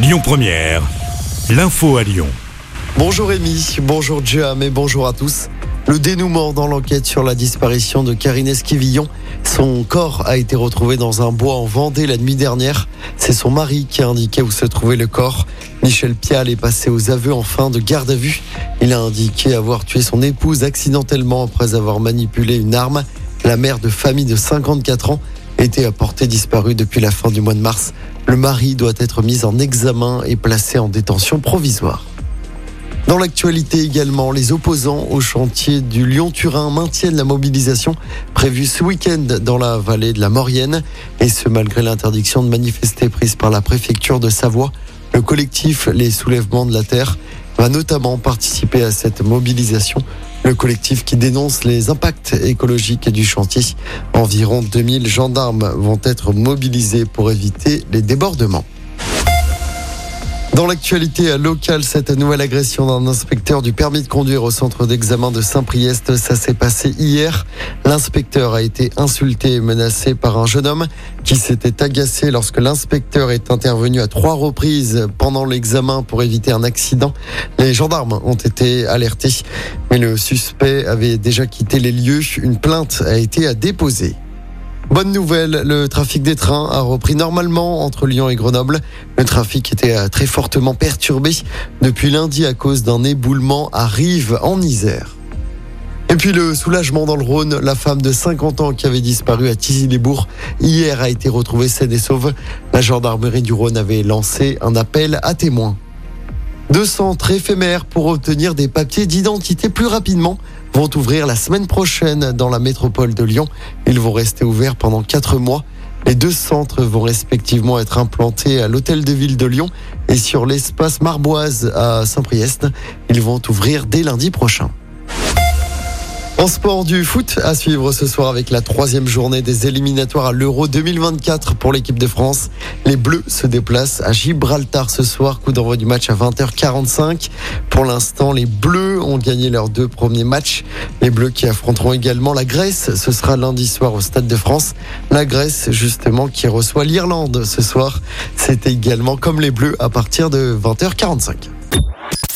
Lyon Première, l'info à Lyon. Bonjour Rémi, bonjour Jam et bonjour à tous. Le dénouement dans l'enquête sur la disparition de Karine Esquivillon. Son corps a été retrouvé dans un bois en Vendée la nuit dernière. C'est son mari qui a indiqué où se trouvait le corps. Michel Pial est passé aux aveux en fin de garde à vue. Il a indiqué avoir tué son épouse accidentellement après avoir manipulé une arme. La mère de famille de 54 ans était à portée disparue depuis la fin du mois de mars. Le mari doit être mis en examen et placé en détention provisoire. Dans l'actualité également, les opposants au chantier du Lyon-Turin maintiennent la mobilisation prévue ce week-end dans la vallée de la Maurienne. Et ce, malgré l'interdiction de manifester prise par la préfecture de Savoie. Le collectif Les Soulèvements de la Terre va notamment participer à cette mobilisation. Le collectif qui dénonce les impacts écologiques du chantier. Environ 2000 gendarmes vont être mobilisés pour éviter les débordements. Dans l'actualité locale, cette nouvelle agression d'un inspecteur du permis de conduire au centre d'examen de Saint-Priest, ça s'est passé hier. L'inspecteur a été insulté et menacé par un jeune homme qui s'était agacé lorsque l'inspecteur est intervenu à trois reprises pendant l'examen pour éviter un accident. Les gendarmes ont été alertés, mais le suspect avait déjà quitté les lieux. Une plainte a été déposée. Bonne nouvelle, le trafic des trains a repris normalement entre Lyon et Grenoble. Le trafic était euh, très fortement perturbé depuis lundi à cause d'un éboulement à Rive en Isère. Et puis le soulagement dans le Rhône, la femme de 50 ans qui avait disparu à Tizy-les-Bourgs hier a été retrouvée saine et sauve. La gendarmerie du Rhône avait lancé un appel à témoins. Deux centres éphémères pour obtenir des papiers d'identité plus rapidement vont ouvrir la semaine prochaine dans la métropole de Lyon. Ils vont rester ouverts pendant quatre mois. Les deux centres vont respectivement être implantés à l'hôtel de ville de Lyon et sur l'espace Marboise à Saint-Priest. Ils vont ouvrir dès lundi prochain. En sport du foot, à suivre ce soir avec la troisième journée des éliminatoires à l'Euro 2024 pour l'équipe de France. Les Bleus se déplacent à Gibraltar ce soir, coup d'envoi du match à 20h45. Pour l'instant, les Bleus ont gagné leurs deux premiers matchs. Les Bleus qui affronteront également la Grèce, ce sera lundi soir au Stade de France. La Grèce, justement, qui reçoit l'Irlande ce soir. C'est également comme les Bleus à partir de 20h45.